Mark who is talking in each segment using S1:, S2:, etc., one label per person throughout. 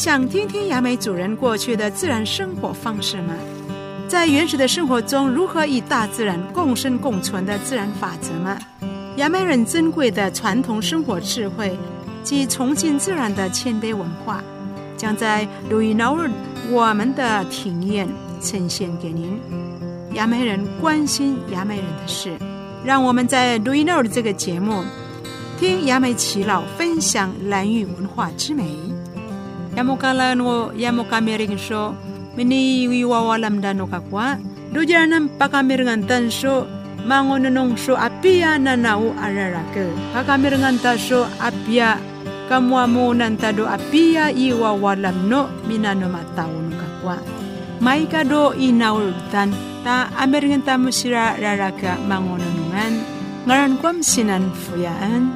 S1: 想听听雅美主人过去的自然生活方式吗？在原始的生活中，如何与大自然共生共存的自然法则吗？雅美人珍贵的传统生活智慧及崇敬自然的谦卑文化，将在路易诺尔我们的体验呈现给您。雅美人关心雅美人的事，让我们在路易诺尔这个节目听雅美耆老分享蓝玉文化之美。yamukalano yamukameringsho mini wiwawalamdanoka kwa dujaranam pakamirngantansho mangononongsho apia nanau ararake. Pakamirngantasho apia. Kamuamunantado apia iwawalamno minanomatawonka kwa maikado inaultan. Ta amirngantamusira raraka mangononongan. Ngaran kwam sinan fuyaan.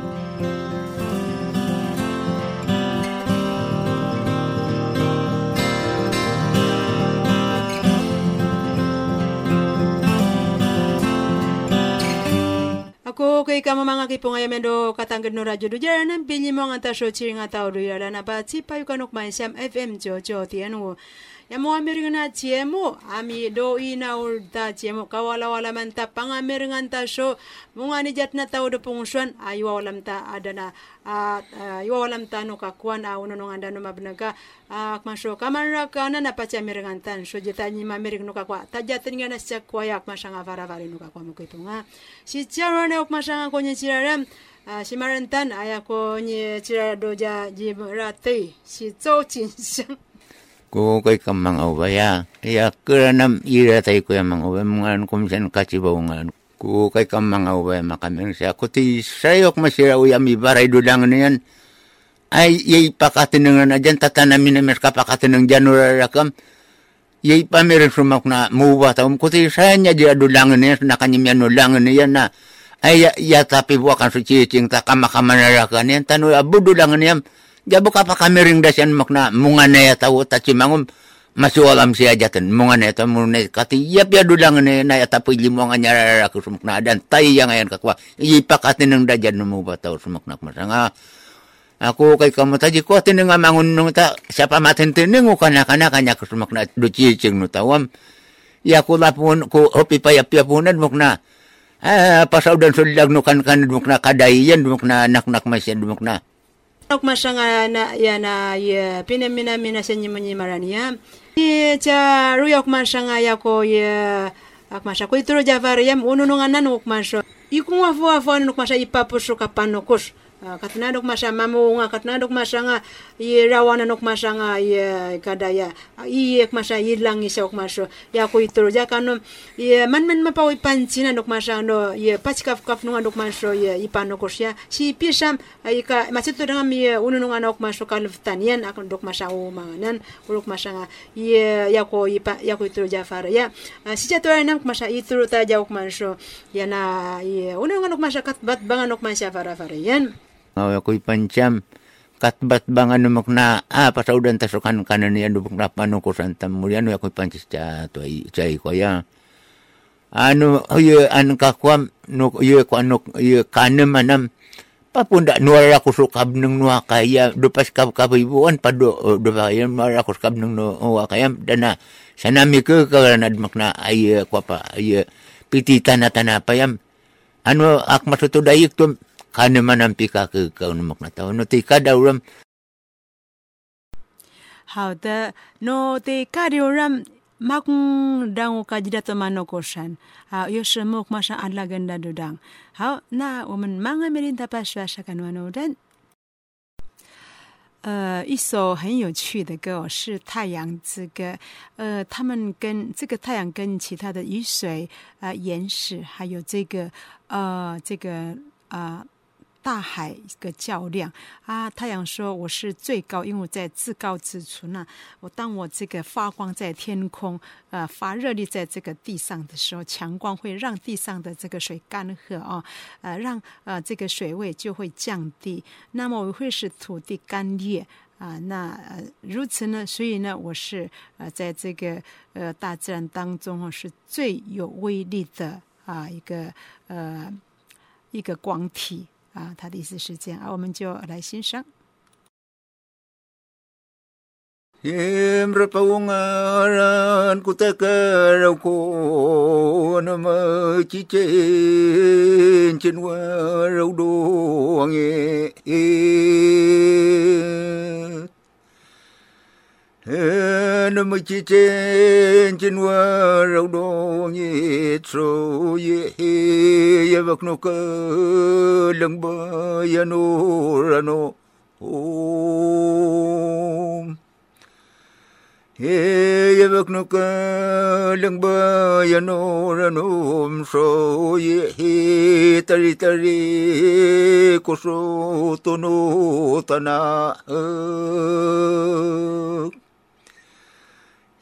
S1: Ako kay kama mga kipong ayamendo katanggad no radyo do dyan ang pinyi mo nga tasyo chiri nga tao do yara na ba si payo kanok may siyam FM jo jo tiyan wo. Ya mo amiringan na tiemo ami do ina ulta tiemo kawala wala man ta pang amiringan tasyo mga ni jat na tao do pungsuan aywa walam ta ada na at uh, iwa walam ta no kakuan a uno nung anda no mabnaga uh, masyo kamara ka na napacha amiringan tan so jita ni mamiring no kakwa tajatin nga na siya kwayak masanga varavari no kakwa mo kipunga si charo ok masanga konye si marantan aya konye chirara doja jibrate si zhou jinsang
S2: ko kay kamang awaya ya keranam ira tay ko yang awaya mga komisyon kacibawngan ko kay kamang awaya makaming siya ko ti sayok masira uyami baray dulang niyan ay yay pakatinangan na dyan tatanamin na mas kapakatinang janura rakam yay pamirin sumak na muwa taum ko ti sayanya di adulangan niyan nakanyim yan ulangan niyan na ay ya, ya tapi buwakan su cicing takamakamanaраkan niyan tanu abudulangan niyan Jabo ka pa kami ring dasyan makna munga na ya tawo ta cimangum masualam siya jatan munga na ta muna kati yap ya dulang na na ya tapoy limo nga nyarara ko sumakna dan tay yang ayan kakwa ipakatin ng dajan mo ba tawo sumakna masanga ako kay kamu taji ko tin nga mangun nung ta siapa matin tining ko kana kana kanya ko sumakna do cicing no tawam. Ya ko lapun ko hopi pa yap yapunan mukna ah pasaw dan sulag no kan mukna kadayan mukna anak nak masyan mukna
S1: Nok masanga na ya na ya pina mina mina senyi menyi marania. Ye cha ya ko ya ak masa ko itro javar yam ununungan nan uk maso. Ikung wafu wafu nuk katna dok masa mamunga katna dok masa nga i rawana nok masa nga i kadaya i ek masa ilang isa ok maso ya ko itro ja kanu i man man mapawi pancina dok masa no i pachkaf kaf nunga dok maso i ipano kosya si pisam i ka masito dengan mi unu nunga nok maso kalftanian ak dok masa o manganan uluk masa nga. I ya ko i pa ya ko itro ja ya. Si jato nam masa itro ta ja ok maso ya na i unu nok masa kat bat bangan ok masa fara fara yan
S2: ngaw ako'y pancam katbat bang ano mak na ah pasaudan tasukan kanan niya dubok na pano ko santam mulian ako'y pancis cha to ay chay ko ya ano ye an kakwam no ye ko ano ye kanem manam papunda nuara ko sukab ng nuwa kaya dupas kab kabibuan pado do bayan nuara ko sukab ng nuwa kaya. Dana sanami ko kalanad mak na ay ko pa ay pitita na tanapayam ano ak masutudayik to kana man ang pika ke kau namak na tao no tika daw ram
S1: 好的，no te kario ram mak dang ka jida to mano kosan. Ha yo semuk masa ala ganda dudang. ha na 我们 mga melinta pa shwa shakan wano dan 呃，一首很有趣的歌、哦、是《太阳之歌》。呃，他们跟这个太阳跟其他的雨水、啊、呃、岩石，还有这个呃这个啊。呃大海一个较量啊！太阳说：“我是最高，因为我在至高之处。那我当我这个发光在天空，呃，发热力在这个地上的时候，强光会让地上的这个水干涸啊，呃，让呃这个水位就会降低，那么我会使土地干裂啊。那呃如此呢，所以呢，我是呃在这个呃大自然当中哦，是最有威力的啊一个呃一个光体。”啊，他的意思是这样，啊，我们就来欣赏。
S2: Himra paungaran ku takarau ko nama cicen cen warau doang e num chi chen chin wa rau do ni tro ye ye vak no ka lang ba ya no ra no om ye ye vak no ka lang ba ya no ra no om so ye tari tari ko so to no ta na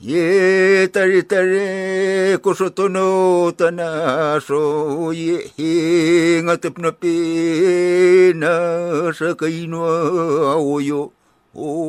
S2: ye tari tari ko so tono tana so ye he ngatap na pina sa kainwa oyo oh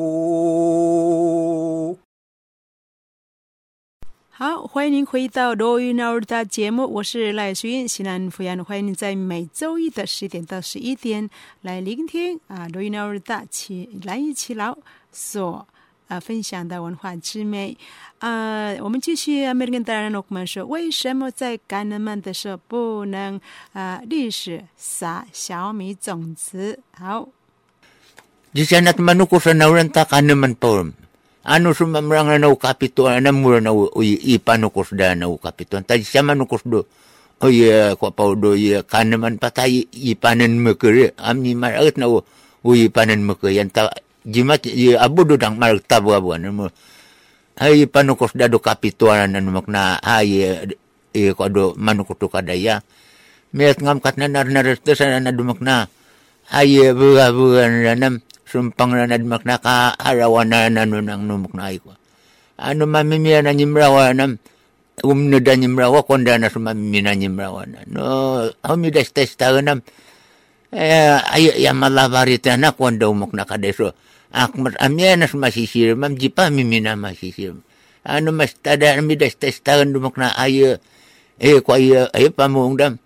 S1: 好，欢迎您回到罗云老师的节目，我是赖淑英，西南福阳，欢迎您在每周一的十点到十一点来聆听啊罗云老师的起蓝一起老所啊分享的文化之美啊。我们继续啊，每跟大人我们说，为什么在干人们的时候不能啊历史撒小米种子？好。
S2: Di sana manuko sa nauranta ka naman po. Ano sumamrang na kapito na mura na uy ipanukos da na kapito. Tadi siya manukos do. O ya ko pa do ya ka naman patay ipanan mekere. Amni marat na uy ipanan mekere. Yan ta jimat ya abu do dang tabu abu na mo. Ay panukos da do kapito na numak na ay e ko do kadaya. Met ngam kat na nar nar sana na dumak na. Ay buga-buga na nam sumpang na nadmak na kaarawan na nano nang numok na ko. Ano mamimia na nyimrawa nam umno da nyimrawa konda na sumamimina nyimrawa na. No, humidas testa nam eh ay ya malabarita na konda umok na kadeso. Akmat amya na masisir mam jipa mimina masisir. Ano mas tada midas testa dumok na ay eh ko ay ay pamung dam.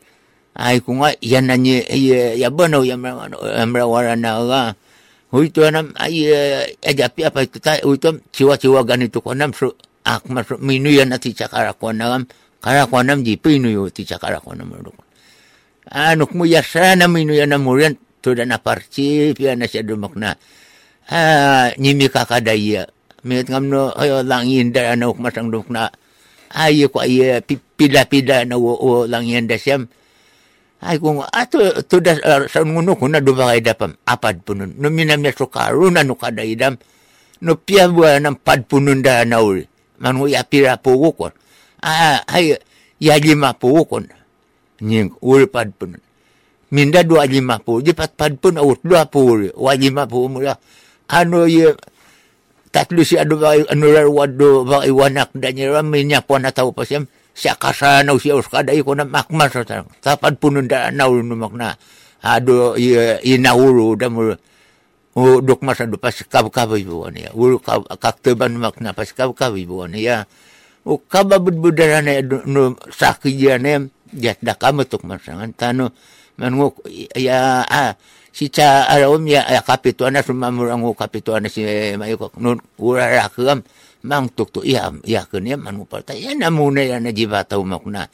S2: Ay ko nga yan na niya ya bano ya mrawa na nga. Huito nam ay ajapi apa itu ta huito ciwa-ciwa ganito ko nam so ak mas minu yan ati cakara ko nam kara ko nam jipi nu yo ti cakara ko nam ro. Anuk mo yasana minu yan na murian to da na parci pia na a nimi kakadaya met ngamno ayo oh, lang inda ano, na ukmasang dukna ayo ko ay eh, pipila-pila na wo, wo lang inda siyam. Ay kung ah, ato to da uh, sa nguno ko na dubagay dapam apad punun no minamya so karuna no kadaidam no piyabwa ng padpunun da na uli manu yapira ah, po wukon ah ay yalima po wukon nying uli padpunun minda dua lima po. Di patpad pun awut dua po uli walima po mula ano ye tatlo si ado ba ano ado ba iwanak da niya minya po na tao pa siyam siya kasanaw siya uskada ko na makmas tapad pununda naw numak na ado inauro da mo o dok masa do pas kab kab ya niya ul kakteban mak na pas kab kab ibo niya o kababud budara na no sakidya jat da kamatok masangan tano manungok ya ah si cha arawm ya kapito na sumamurang kapito na si mayo nun ura rakam mang tuk tu iya iya kene man parta ya na muna ya na jiba tau mak na.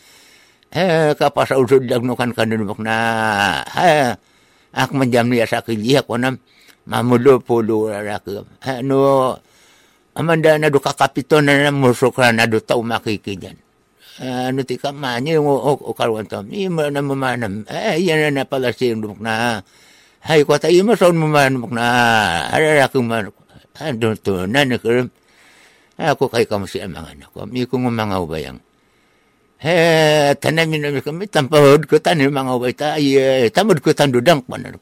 S2: Eh kapas usud dag no kan kan mak na. Ha ak menjam ni asa ke dia ko nam mamulo polo ra ke no amanda na do kapito na na musukra na tau makikijan ano ti kamanya o o karwan tam ima na mamanam eh yan na pala si mak na hay hai kota ima son man makna ara aku man ando to nan kerum aku kai kamu si amang anak kami ku mangau bayang he tanamin mi kami tanpa hod ko tanim mangau bay ta ye tamud ko tan dudang panar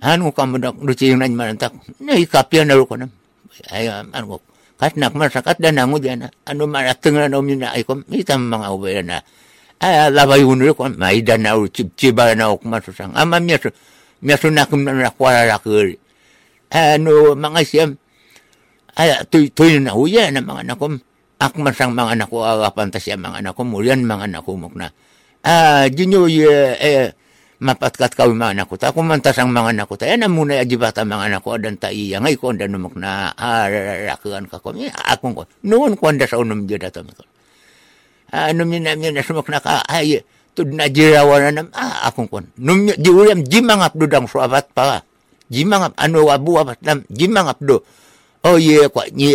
S2: anu kamu dak du cing nan man tak nei kapian naru konam ay anu kat nak man sakat dan angu diana anu man ateng nan omina ay kom itam mangau bayana ay labai unur ku mai dan au cip ciba na ok masusang amamia nakwara rakuri. Ano, mga siyam, ay tuy tuy na huya na mga anak ko. Akman sang mga anak ko agapan ta siya mga anak ko mga anak ko mukna. Ah jinyo ye eh mapatkat kau mga anak ko. Ta kumantas mga anak ko ta yan muna ajibata mga anak ko adan ta iya ngay ko andan numak na arakuan ka ko. Akong ko. Noon ko anda sa unum jeda to ko ano mi na mi na sumak na ka ay tud na jirawan na nam ah akong ko num jiulam jimangap dudang suabat pa. Jimangap ano abu abat nam jimangap do oh ye ko ni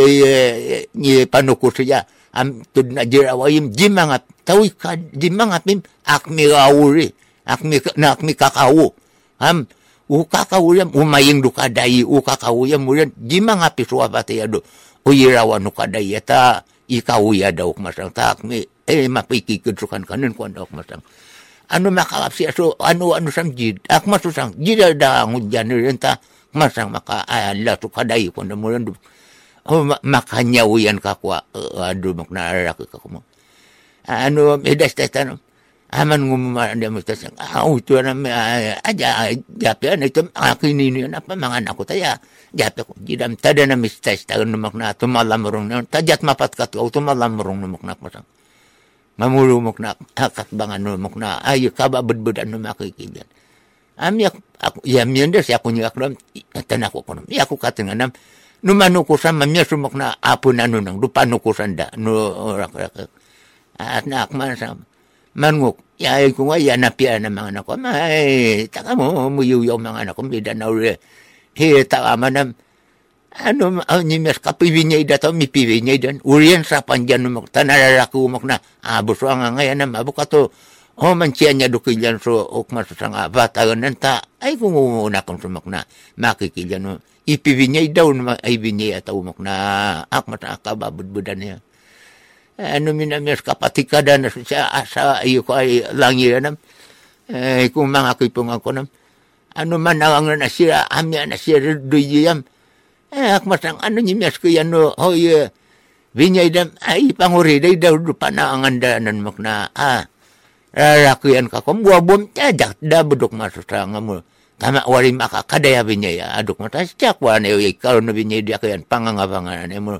S2: ni panuko siya am tud na jirawayim jimangap. Tawi ka jimangapim akmi rawuri akmi na akmi kakao am u kakao yam umaying kadai u kakao yam mulian jima ngapi suwa pate yado u yirawa nu kadai ta ikau ya dauk masang ta akmi eh mapiki kudrukan kanen kuan dauk masang anu makalap si aso anu anu sang jid ak masu sang jid ada ngujan renta masang maka ala tu kadai kuan mulian du oh makanya uyan kakwa aduh makna arak kakuma anu edas tetanam aman ngumma dia mustas au tu na aja jape na itu akin ini apa mangan aku taya na no makna to malam rong na tajat mapat kat au to malam rong no makna pasang mamulu makna hakat bangan no makna ayo kaba bedbed anu makikijan am ya aku ya mienda si aku nyak ram tan aku kono ya aku katen nam no manuko sama mia sumakna apu nanu nang dupa nuko sanda no rak rak at nak man sama mannguk ya ko nga ya napia na mga anak ko may taka mo muyuyaw mga anak ko hitaamanem ano nimes kapiwinyay dato mi piwinyay dan urian sa panjan umok tanararaku umok na. Abos ah, ang ngayan na abok ato man siya niya dukilyan so ok masusang abat agan nanta ay kung umuuna kong sumak na makikilyan mo. Ipiwinyay daw ay binyay at umok na. Akmat akababudbudan niya. Ano minamis kapatikada na siya asa iyo ko ay langiranam eh kung mga kipong ako nam ano manawang na siya, amya na siya, duyam. Eh, akmasang anu niya ko yan, no, hoy, binyay dam, ah, ay, panguriday daw, na ang andanan mo na, ah, rakuyan ka kom, wabom, tadak, eh, dabudok masasanga mo. Tama, wari makakadaya binyay, adok ah, mo,
S1: tas, tiyak, wala na, ikaw na binyay, di ako yan, pangangabangan, mo,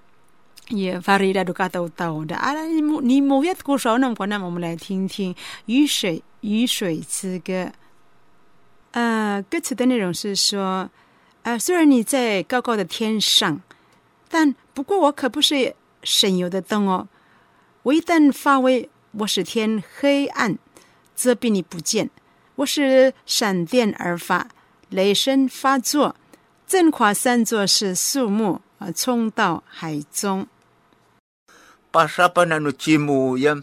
S1: 也发了一大堆嘎豆豆的啊！你你莫也多少那么那，我们来听听《雨水雨水之歌》。呃，歌词的内容是说，呃，虽然你在高高的天上，但不过我可不是省油的灯哦。我一旦发威，我使天黑暗，遮蔽你不见；我使闪电而发，雷声发作，震垮三座是树木啊，冲到海中。
S2: Pasapan anu cimu yam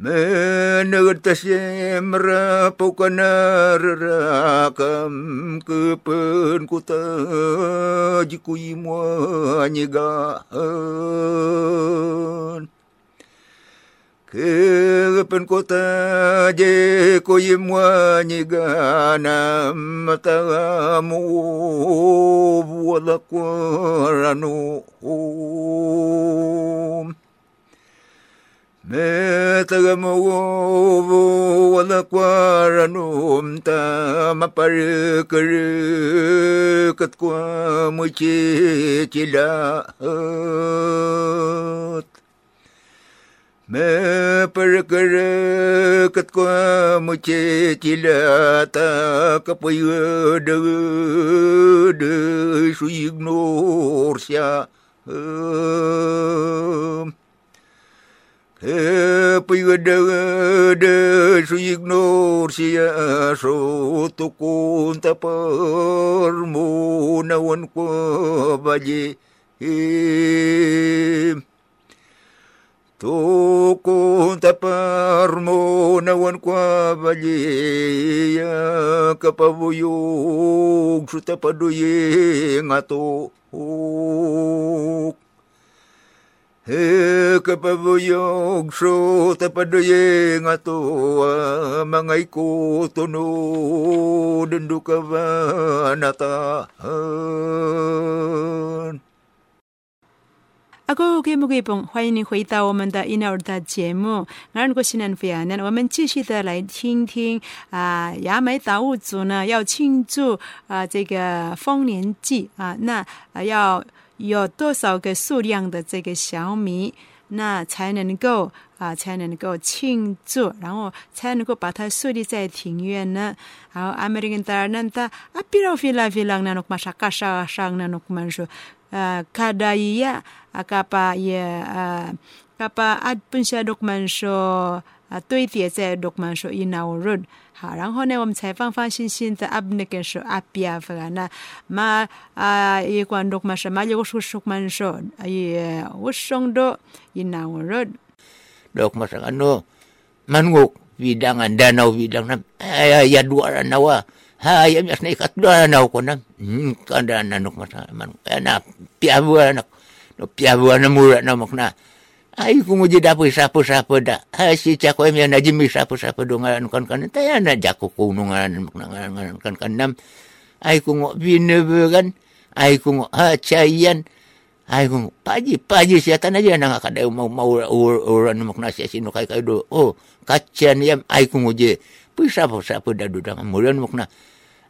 S2: Menertas merapu kana rakam kepen kuta 그뿐꽃다 제코임와니가 남타무 워라코라노 메타가모고 워라코라노 타마파르크르 katkwamukitilahat Мэпэркэрэкэткуаму четилята капаюдэгэдэшу игнорся. Эпэгэдэгэдэшу игнорся шотукун тапарму наванкуабади. Эм. Tukun taparmo nawan kwa baliya kapabuyog su tapaduye ngato He kapabuyog so tapadoye nga to mga ka ba natahan.
S1: 阿哥给不给蹦？欢迎您回到我们的婴儿的节目。那如果西南非亚呢，我们继续的来听听啊，雅美达悟族呢要庆祝啊这个丰年祭啊，那啊要有多少个数量的这个小米，那才能够啊才能够庆祝，然后才能够把它树立在庭院呢？好，American 大人他啊，比如 villa villa 那种嘛，啥卡啥啥那种嘛说。uh, kada iya akapa ya uh, kapa ad pun sha dokman sho uh, tui tie se dokman sho ina urud ha rang ho ne wam chai fang fang shin shin ta ab ne ken sho apia fa na ma a ye kwan dokman sha ma ye go shu shukman sho ye wo shong do ina urud dokman sha
S2: ano man ngok vidang anda nau vidang nam eh, ya dua nawa. hayam yas hmm, na ikatdanaw ko na. Hmm, kadana nuk masaman. Anak, piyabuan nak. No, piyabuan na mura na mok na. Ay, kung uji dapoy sapo-sapo da. Ay, si Chako em yan najimi sapo-sapo do ngaran kan kan. Taya na jako kuno ngaran mok na ngaran kan kan nam. Ay, kung binubugan. Ay, kung hachayan. Ay, kung paji, paji siya tanan yan. Nga kada mau mau uran mok na siya sino kay kayo do. Oh, kacian yam. Ay, kung uji pi sapo sapo da do da muran makna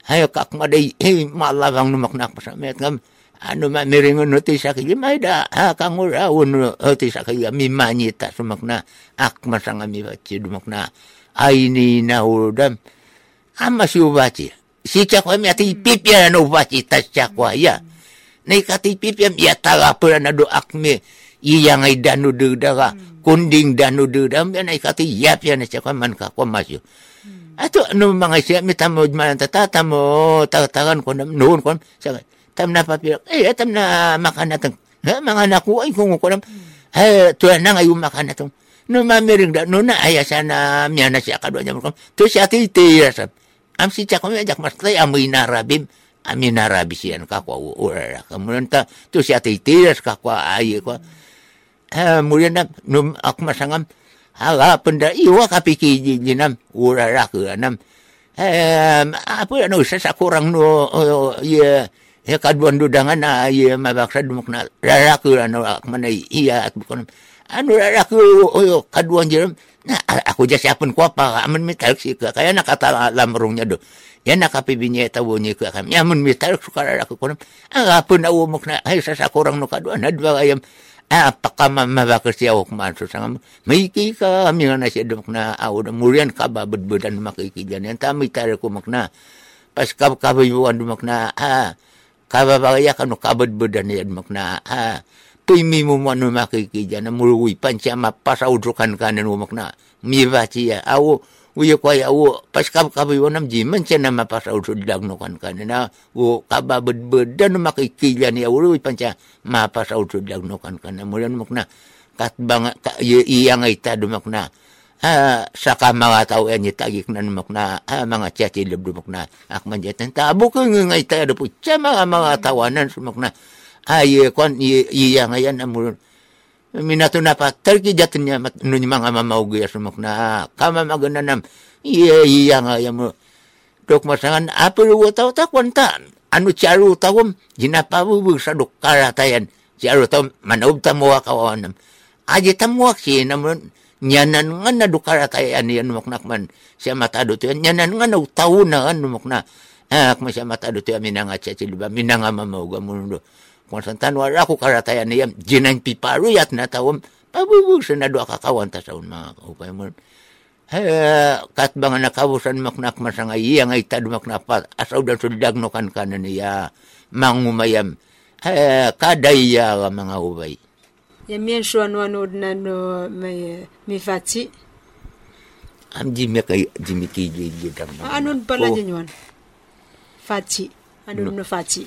S2: ayo kak madai eh malawang makna pa sa met ngam ano ma miringon no ti sa kaya may da ha kang ura uno ti sa kaya mi manyita sumak na ak masanga mi bachi dumak na ay ni na udam ama si ubachi si chakwa mi ati pipia na ubachi tas chakwa ya. Na ikati pipia mi ataga pura na do ak mi. Iya ngay danu de daga kunding danu de dam. Ya na ikati yap ya na chakwa man ka kwa masyo ato ano mga siya mi tamo man tatata mo tatagan ko noon ko sa tam na papir eh tam na makanatang ha mga naku ay kung ko nam. Ha to na ngayon makanatang no mamiring da no na aya sana miya na siya kadwa niya mo to siya ti ti am si chako mi jak mas tay amoy narabim ami narabi siya ka kwa ura kamulan ta to siya ti ti ka kwa ay ko ha murian na no ak hala penda iwa kapiki jinam ura ra ke nam. Eh apa no sa kurang no ya ya kaduan dudangan na iya mabaksa dumuk na raraku ano mana iya bukan anu raraku oyo kaduan jeram na aku jas siapun ko apa amun mital si ka kaya nakata lamrungnya do ya nakapibinya tawo ni ka kam ya mun mital suka raraku kono aga pun awo muk na ay sa kurang no kaduan na dua ayam apaka mabaksa siya ok man so sangam maiki ka kami na siya dumuk na awo na murian ka ba bedbedan makikijan yan tami tare ko mak na. Pas kab kabayuan dumak na ah kababaya kanu kabad bedan yan makna ha. Tuy mi mo manu makikija na muluwi pancha mapasa udrukan kanan mo makna mi bachi ya. Awo wiya kwaya wo paskap kabi wo nam jiman siya na mapasaw sudlag no kan kanina wo kababad-bad dan makikila niya wo pan siya mapasaw sudlag no kan kanina mula namak na katbang iyang ay tadumak na ah, saka mga tao yan yung tagik na namak na ah, mga tiyati labdumak na akman dyan tabo ko nga ngay tayo po siya mga mga tawanan sumak na ay kwan iyang ayan amulan minato na pa tarki jatin niya mat no mga mamaugi sumok na ah, kama magana nam. Iya iya nga mo. Dok masangan apel wo tau ta. Kwantan anu charu tawum jinapabubu sa dok karatayan charu taw manaub tamo kawanam aja tamuwa si namun nyanan nga na dukaratayan yan muknak man. Siya matado to nyanan nga na tau na mukna ak ah, masya matado to minanga chachilba minanga mamauga mundo konsantan raku ko karatayan niyam jinang piparu yat na tawam. Pabubu sa na kakawan ta sa unma ukay mo kat bang maknak masang ay yang ay tad maknapat asau dan sudag no kan kanan niya mangumayam kadaya ka mga ubay
S1: yamien shuan wanood na
S2: no
S1: may
S2: mifati am
S1: jimmy
S2: kay jimmy
S1: kay
S2: jimmy kay jimmy kay jimmy kay jimmy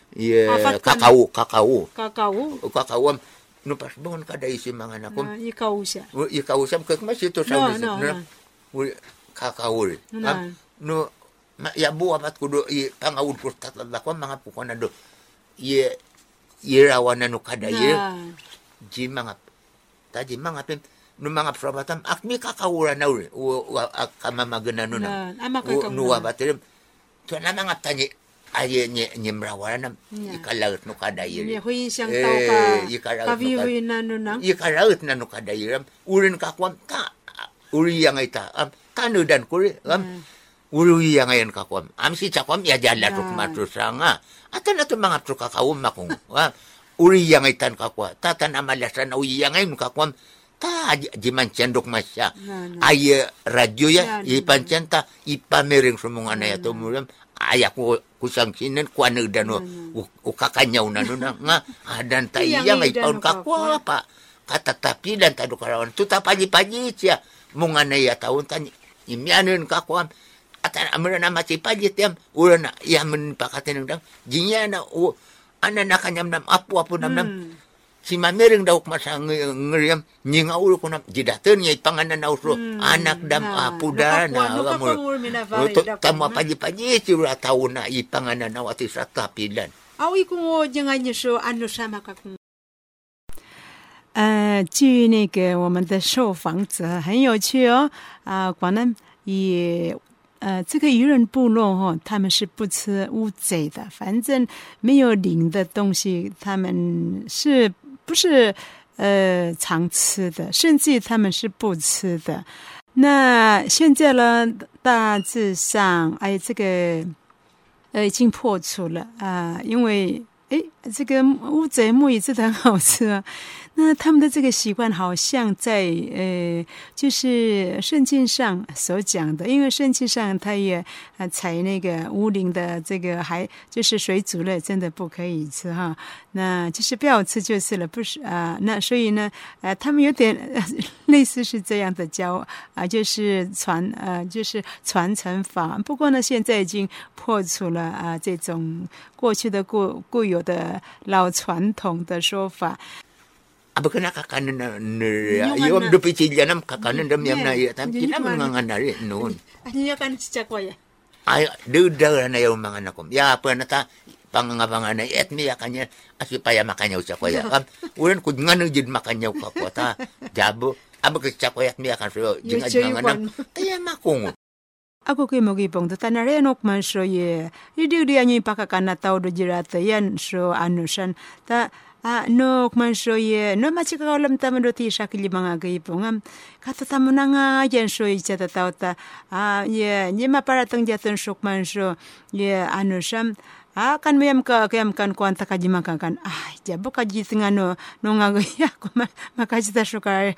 S2: do i pangawud ko tatala ko mga puko na do. Ye irawan na no kada ye
S1: na
S2: ji mga taji mga pim no mga probatam akmi kakawura na uri o kamamagana no. na
S1: na ama
S2: o
S1: kakao
S2: nuwa batirim to na mga tani aye nye nye mrawara na
S1: Yeah.
S2: ikalaut no kada ye
S1: ni hui siyang
S2: Eh,
S1: tao ka
S2: ikaraw-
S1: nyemrawanan jika laut nu jika
S2: eh, laut na nu kadairam urin kakuam ka uri yang ita am. Kanu dan kuri am. Uri yang ayan kakuam am si cakuam ya
S1: jalan
S2: ruk matru sanga atan ato mga tru kakawum makung uri yang itan kakua tatan amalasan uri yang ayan kakuam ta jiman cendok masya.
S1: Na, na.
S2: ay radyo ya
S1: Yeah,
S2: ipancen ta ipamiring sumunga na yato muram aya ko kusang sinen kuano dano ukakanyaw na no na. Nga adan ta
S1: Iya,
S2: iya
S1: nga
S2: may
S1: idano
S2: paun kakwa. pa katatapi dan tadu karawan tuta paji-paji siya munga na ya taon ta imianin kakwa. Atan amra na mati paji tiam ura na iya men pakatin dang jinya na u ana na kanyam nam apu apu nam nam
S1: Hmm. 至于那个我们的受访者很有趣哦，啊，可能以呃这个渔人部落哈，他们是不吃乌贼的，反正没有鳞的东西，他们是。不是呃常吃的，甚至他们是不吃的。那现在呢，大致上，哎，这个呃已经破除了啊、因为诶，这个乌贼木鱼真的很好吃啊。那他们的这个习惯好像在呃，就是圣经上所讲的，因为圣经上他也啊采那个乌灵的这个还就是水煮类，真的不可以吃哈。那就是不要吃就是了，不是啊、那所以呢，呃，他们有点、呃、类似是这样的教啊、就是传呃，就是传承法。不过呢，现在已经破除了啊、这种过去的固固有的老传统的说法。
S2: Aba ka nakakanan na
S1: Yung ana-
S2: dupitilya nam kakanan dam yam na
S1: Yeah.
S2: iya. tam
S1: Yun yung
S2: kinam
S1: ano.
S2: nga nga rin noon
S1: Ano niya kan si Chakwaya?
S2: ay duda na yung mga nakom ya pa na ta pangangabanga na et mi kanya asi pa ya. Makanyaw sa kuya kam ulan kud nga no jid makanyaw ka ko ta jabo aba ka sa kuya mi kan so jinga
S1: choy
S2: jinga nam
S1: kwan.
S2: taya makung
S1: Ako kay mo gipong to tanare nok man so ye. Di anyo pakakana tao do jirata yan so ano san ta ah nok man so ye no machi ka ulam ta man do ti shakili mga gipong am. Kata ta mo na nga yan so icha ta tao ta. Ah ye ni ma para tang jatan so ye ano sam Ah, kan mayam ka kayam kan kwanta ka jima kan kan. Ah, jabo ka jit nga no no nga ya ko ma makajita so ka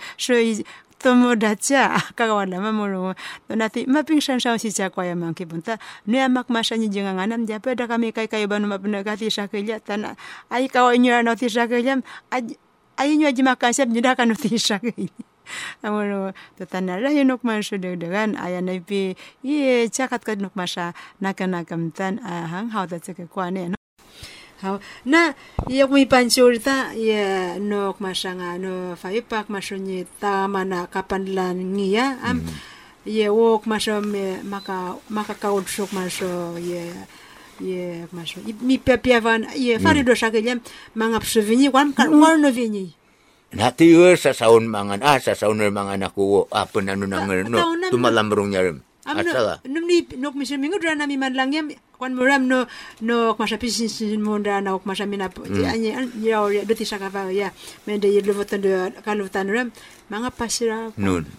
S1: so tomodachi kagawala mamuro donati maping shan shan si cha kwa yamang kibunta ne amak masha ni jinga nganam ja peda kami kai kai banu mapna gati shakilya tana ai ka nyura no ti shakilyam ai nyu jima kan sab nyuda kan ti shakilya amuro to tana ra de degan aya nai pi ye chakat kad nok masha nakana kamtan hang hau da cheke kwa ha na ya mi panchurta ya nok masanga no faipak masonye ta mana kapanlan iya am mm -hmm. ye wok masom maka maka kaul sok maso ye ye maso mi pepiavan ye fari do shakelyam manga psvini wan kan wan no vini
S2: Nati yo sa saun mangan ah sa saun mangan aku apa nanu nangal no tumalambrung nyarim. Asala.
S1: Num ni nok misim mingu drana mi man lang kwan muram no no kwa shapi sin sin monda na kwa shapi na anye ya ya do tisha kava ya. Mende ye lo votan de kalu tan ram. Manga pasira.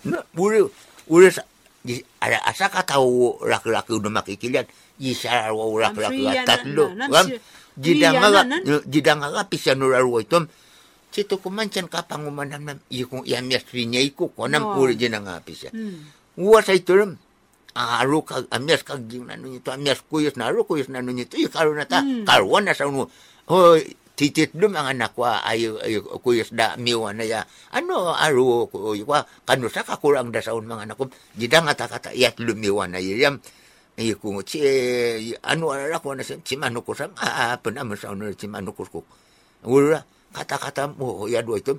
S2: No ure ure sa ada asa kata u laki-laki udah makikilian isara wa laki-laki
S1: Amfriya
S2: atas
S1: na-
S2: lo
S1: na-
S2: kan
S1: namsi-
S2: jidang
S1: Amfriya
S2: nga
S1: na-
S2: jidang nga pisa nuraru itom Cito kumancan kapang umanam nam ikung yamias pinya iku konam
S1: No.
S2: uri jina nga pisa.
S1: Hmm.
S2: Uwa sa ito ram. Aro ka amias kag ging nanu nito amias kuyos na aro kuyos nanu nito ikaro na ta
S1: Mm.
S2: karuan na sa uno. Oh titit dum ang anak wa ayo ayo kuyos da miwa na ya. Ano aro ko wa kanu sa kakurang da sa un mga anak ko. Jidang ata kata yat lumiwa na yam. Iyo ko ci ano ara ko na sa cimano ko sa ah penam sa uno cimano ko ko. Ura kata-kata mo ya dua itu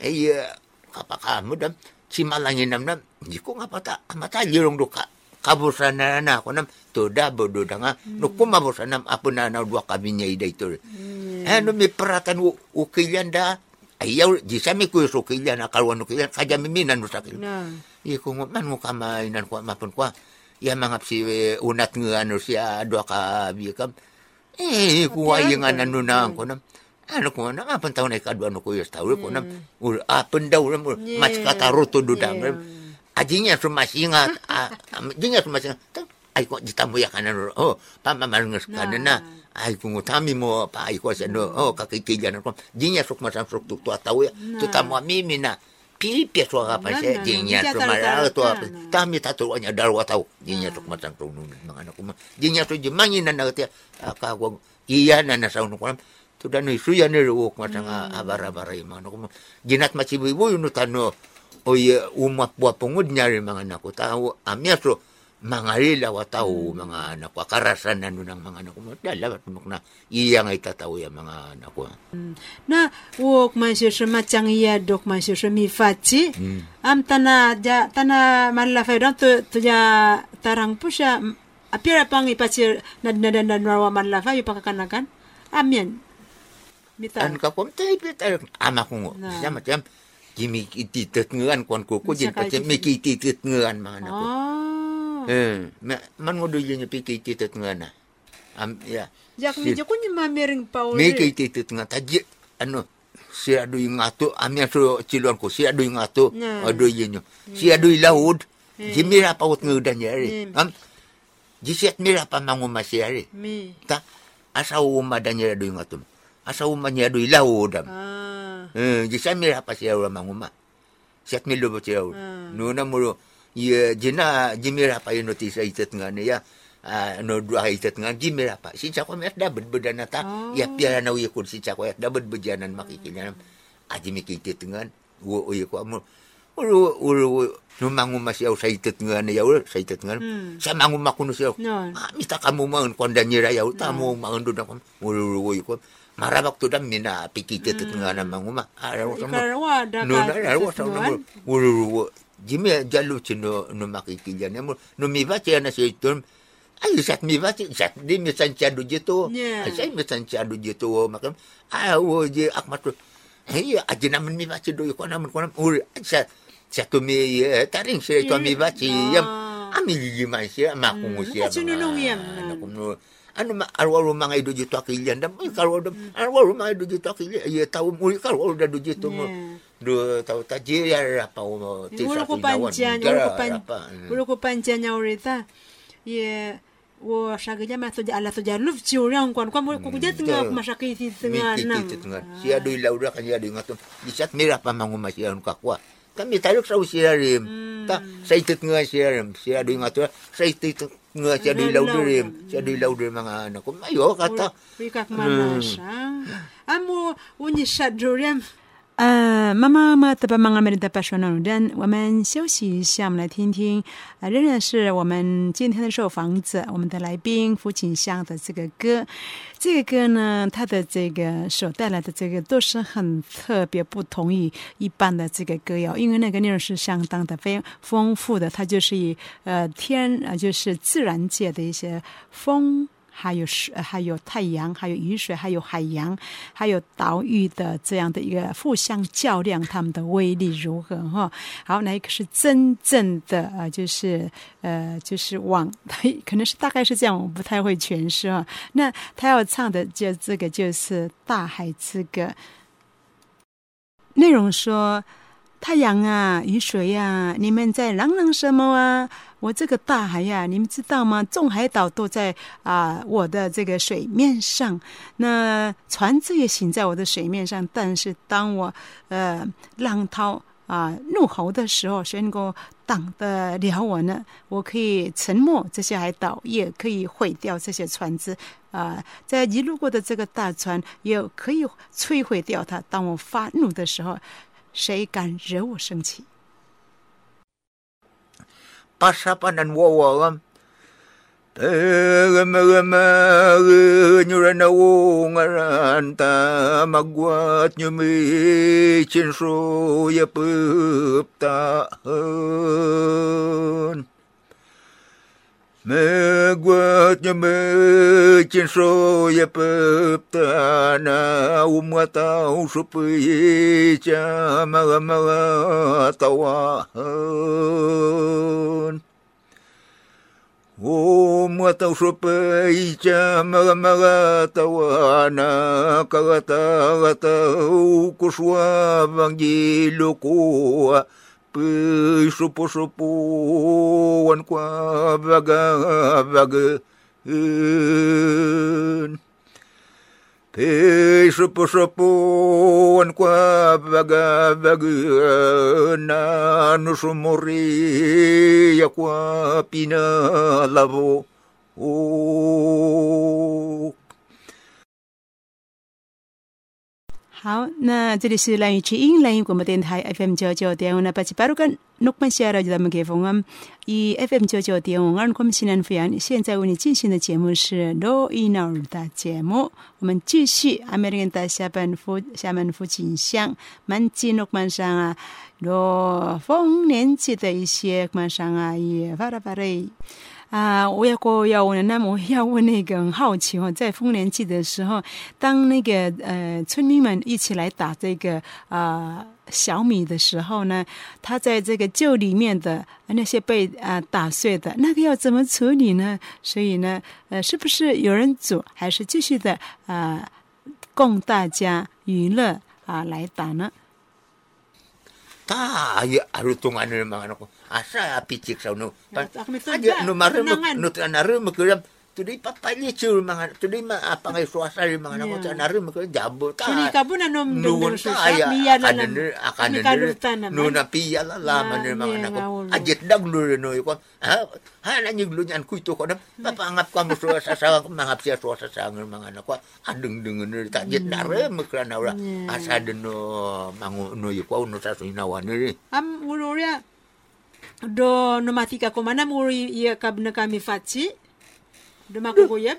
S2: eh ya apa kamu dam cimalangin nam nam jiko ngapa tak amata jirong do ka kabusan na na ko nam to da bodo danga. No kumabusan nam apa na na dua kabinya ida itu. Eh no mi peratan u ukilian da ayaw jisami ko so ukilian akalwan ukilian kaja miminan no sakil
S1: na
S2: Iko ngo man mo kamainan ko mapun ko ya mangap si unat nga ano siya dua ka bikam eh ko ay nga nanu na ko nam ano ko na nga pantaw na ikadwa no ko yes tawo ko nam ul apen daw ram
S1: Yeah.
S2: mas kata ruto dudang
S1: Yeah.
S2: Ajinya sumasinga ajinya sumasinga ay ko jitamu ya kanan oh pamamalngas kanan na ay kung utami mo pa ay ko sa no oh kakikigan ko jinya suk masam suk tu tahu ya. Tu tamu mimi na pipi so apa
S1: Na,
S2: sih
S1: na,
S2: jinya
S1: na, na,
S2: mara
S1: na,
S2: tu
S1: na,
S2: apa
S1: na.
S2: tami tatu anya darwa tahu jinya suk masam tu nun anak ko jinya so jimangi na na tia ka ko iya na na sa ko tu dan isu ya ni ruok masang abara-abara mga anak ko jinat macibu-ibu yun tano o oye umakwapungo nyari mga anak ko. Tao, amyaso, mga lila wataw, mm. mga anak ko. Karasan na nun ang mga anak ko. Dalabat na iya nga tatau ya mga anak
S1: hmm. Na, wok man siya siya matyang iya dok man siya siya mifati.
S2: Hmm.
S1: Am tana, ja, tana malafay doon, tu, ja, tarang po siya, apira pang ipati nadnadananwarwa malafay, yung pakakanakan. Amin. Mitan.
S2: An ka kom, tayo, tayo, ama ko nga macam Jimmy ititit ngan kon ko ko
S1: Bisa
S2: jin pa
S1: kayo
S2: mi ititit ngan mga anak ko
S1: oh
S2: eh ma- man ngo do yun yung pikititit ngan na am ya.
S1: Jak mi jo kunya mamering paul
S2: mi kititit ngan taji ano si ado yung ato amya so cilon ko si ado yung ato
S1: Na.
S2: ado yun yung si ado yung laud Jimmy ra pa ut ngudan yari am jisiat mira pa mangumas yari
S1: mi.
S2: Ta asa umadan niya do yung atum asa umanya do ilaw dam
S1: ah
S2: eh jisa mira pa siya ura manguma siat milo ba siya
S1: Ah.
S2: no na mo ye jina jimira pa yung notice itet nga niya ah no dua itet nga jimira pa si chako mes dabad bedana ta ya piara na uya kun si chako ya dabad bejanan makikinya aji mikitit nga wo uya ko mo uru uru no manguma siya sa itet nga niya ura sa itet nga
S1: Hmm.
S2: sa manguma kuno siya
S1: no
S2: Ah, mita kamu mangan konda nyira ya tamu mangan do na kom uru ko marabak to dam mina pikite tet nga na manguma ara ko mo
S1: ikarwa da
S2: no na ara ko sa mo uru jimi jalu chino no makikilya ne mo no mi va na si tum ay sat mi va sat di mi san chadu jito ay sai mi san chadu jito makam ah wo je akmat hey aja naman mi va do ko naman ko naman uri sa sa to mi taring si to mi va yam.
S1: Ah.
S2: ami gigiman siya, makungo siya.
S1: At sinunong yan.
S2: Ano, kuno, ano, ma- araw-araw mga ido dito akilyan. Dam, ay, araw-araw, araw-araw mga ido dito akilyan. Ay, tao mo, araw-araw da do dito mo.
S1: Yeah.
S2: Do, tao, ta, jira, pa, mo,
S1: Ulo ko panjan, ulo ko pan, ulo ko panjan ya urita. Ye, wo shaga jama to ala to ja luf ci urang kwan kwan ko kuja tengah masakiti tengah nang.
S2: Siya do ilaw kan siya do ngaton. Disat mira pa manguma siya ang kakwa. Kami tayo sa siya rim. Ta, sa itit nga siya rim. Siya do ngaton. nga siya di law dirim, siya di law dirim mga anak ko. Mayo kata.
S1: Uy kakmanasa. Hmm. Amo, unisya dirim. 呃，妈妈妈的爸妈们的爸说那，我们休息一下，我们来听听，呃，仍然是我们今天的受访者，我们的来宾胡锦香的这个歌。这个歌呢，它的这个所带来的这个都是很特别，不同于一般的这个歌谣，因为那个内容是相当的非丰富的，它就是以呃天呃就是自然界的一些风。还有水，还有太阳，还有雨水，还有海洋，还有岛屿的这样的一个互相较量，他们的威力如何？哈，好，哪一个是真正的啊？就是呃，就是往，可能是大概是这样，我不太会诠释啊。那他要唱的就这个就是《大海之歌》，内容说。太阳啊，雨水呀，你们在嚷嚷什么啊？我这个大海呀，你们知道吗？众海岛都在啊，我的这个水面上。那船只也行在我的水面上，但是当我呃浪涛啊怒吼的时候，谁能够挡得了我呢？我可以沉没这些海岛，也可以毁掉这些船只啊。在一路过的这个大船，也可以摧毁掉它。当我发怒的时候。谁敢惹我生气
S2: qasapanan wawagam Tagamagamagin ranawungaran tamagwat nyumichin suya puptaan. Мегуатня мэтиншоя пэптана умата ушупыйча мала-мала тауахан. Умата ушупыйча мала-мала тауана калата-лата укушва вангилюкуа. шупу шупу он ква вага вага Pe шупу шупу он ква вага вага на нушу мори я ква пина лаво о
S1: 好，那这里是蓝雨之音蓝雨广播电台 FM 九九点五那八七八六跟诺曼西亚的咱们给风啊，以 FM 九九点五二我们西南飞扬，现在为你进行的节目是罗伊诺尔的节目，我们继续阿美利的下半副下半副景象，满吉诺曼上啊，罗丰年纪的一些曼上啊，也发拉发嘞。啊，我要过要问，那么要问那个很好奇哦，在丰年祭的时候，当那个呃村民们一起来打这个啊小米的时候呢，他在这个臼里面的那些被啊打碎的那个要怎么处理呢？所以呢，呃，是不是有人煮，还是继续的啊供大家娱乐啊来打呢？
S2: 大呀，阿鲁东安的嘛，那个。Asa picik sa no aja no marum no tanarum kuram Tudi papanya cur mga tudi ma apa ngai suasa di mga nako tanare mga jabo
S1: ta. Kini kabu na nom
S2: dendeng susa biya na nam. Akan na no na piya la la man mga nako. Ajet dag no no ko. Ha ha na nyug lu nyan kuito ko na papangap ka mo suasa sa mga siya suasa sa mga nako. Adeng dengan ni ta jet dare mga na ora. Asa den no mangu no yo ko no sa sinawan ni.
S1: Am ururia do no matika ko mana muri ia kabna kami faci do makugoyab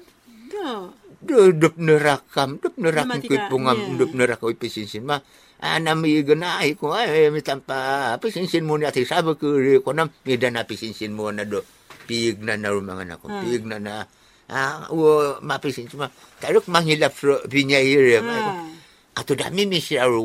S2: do. do. Dup nerakam dup nerakam kut pungam dup nerakam ipisinsin ma. Ana mi gana ai ko ai mi tampa pisinsin mo ni ati sabe ko ko nam mi dana pisinsin mo na do. Pig na na rumanga na ko pig na na. Ah wo mapisinsin ma. Taruk manghilap pinya ire ato dami misi aru